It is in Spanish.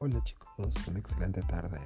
Hola chicos, una excelente tarde.